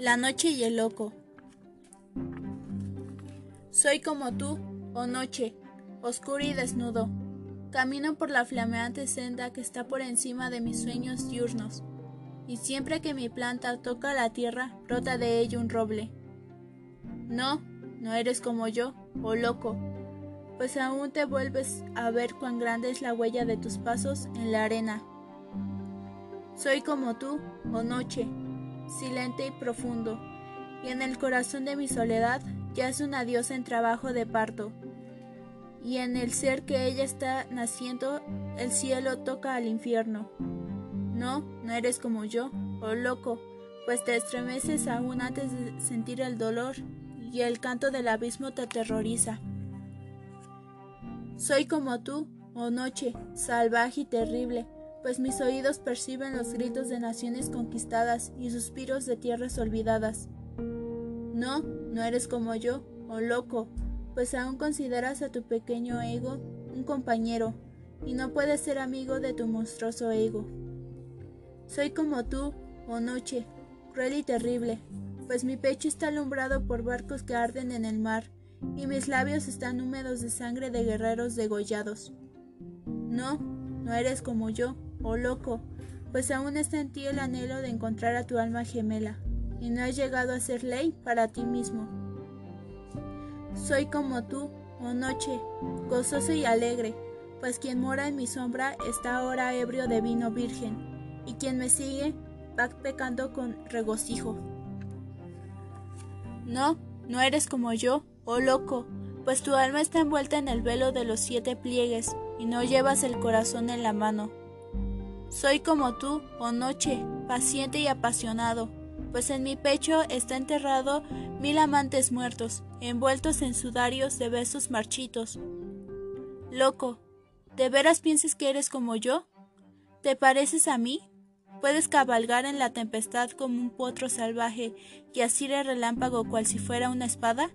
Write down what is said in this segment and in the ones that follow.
La noche y el loco. Soy como tú, oh noche, oscuro y desnudo. Camino por la flameante senda que está por encima de mis sueños diurnos, y siempre que mi planta toca la tierra, brota de ello un roble. No, no eres como yo, oh loco, pues aún te vuelves a ver cuán grande es la huella de tus pasos en la arena. Soy como tú, oh noche, silente y profundo, y en el corazón de mi soledad yace una diosa en trabajo de parto, y en el ser que ella está naciendo, el cielo toca al infierno. No, no eres como yo, oh loco, pues te estremeces aún antes de sentir el dolor, y el canto del abismo te aterroriza. Soy como tú, oh noche, salvaje y terrible, pues mis oídos perciben los gritos de naciones conquistadas y suspiros de tierras olvidadas. No, no eres como yo, oh loco, pues aún consideras a tu pequeño ego un compañero, y no puedes ser amigo de tu monstruoso ego. Soy como tú, oh noche, cruel y terrible, pues mi pecho está alumbrado por barcos que arden en el mar, y mis labios están húmedos de sangre de guerreros degollados. No, no eres como yo, oh loco, pues aún está en ti el anhelo de encontrar a tu alma gemela, y no has llegado a ser ley para ti mismo. Soy como tú, oh noche, gozoso y alegre, pues quien mora en mi sombra está ahora ebrio de vino virgen, y quien me sigue va pecando con regocijo. No, no eres como yo, oh loco, pues tu alma está envuelta en el velo de los siete pliegues, y no llevas el corazón en la mano. Soy como tú, oh noche, paciente y apasionado, pues en mi pecho está enterrado mil amantes muertos, envueltos en sudarios de besos marchitos. Loco, ¿de veras piensas que eres como yo? ¿Te pareces a mí? ¿Puedes cabalgar en la tempestad como un potro salvaje y asir el relámpago cual si fuera una espada?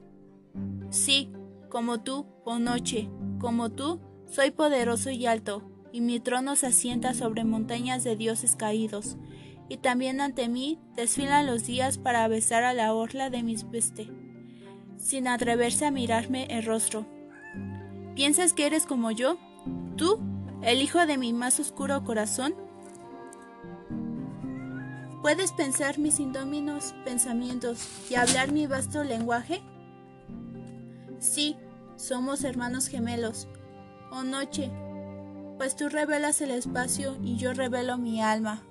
Sí, como tú, oh noche, como tú, soy poderoso y alto, y mi trono se asienta sobre montañas de dioses caídos, y también ante mí desfilan los días para besar a la orla de mis veste, sin atreverse a mirarme el rostro. ¿Piensas que eres como yo? ¿Tú, el hijo de mi más oscuro corazón? ¿Puedes pensar mis indóminos pensamientos y hablar mi vasto lenguaje? Sí, somos hermanos gemelos. Oh noche, pues tú revelas el espacio y yo revelo mi alma.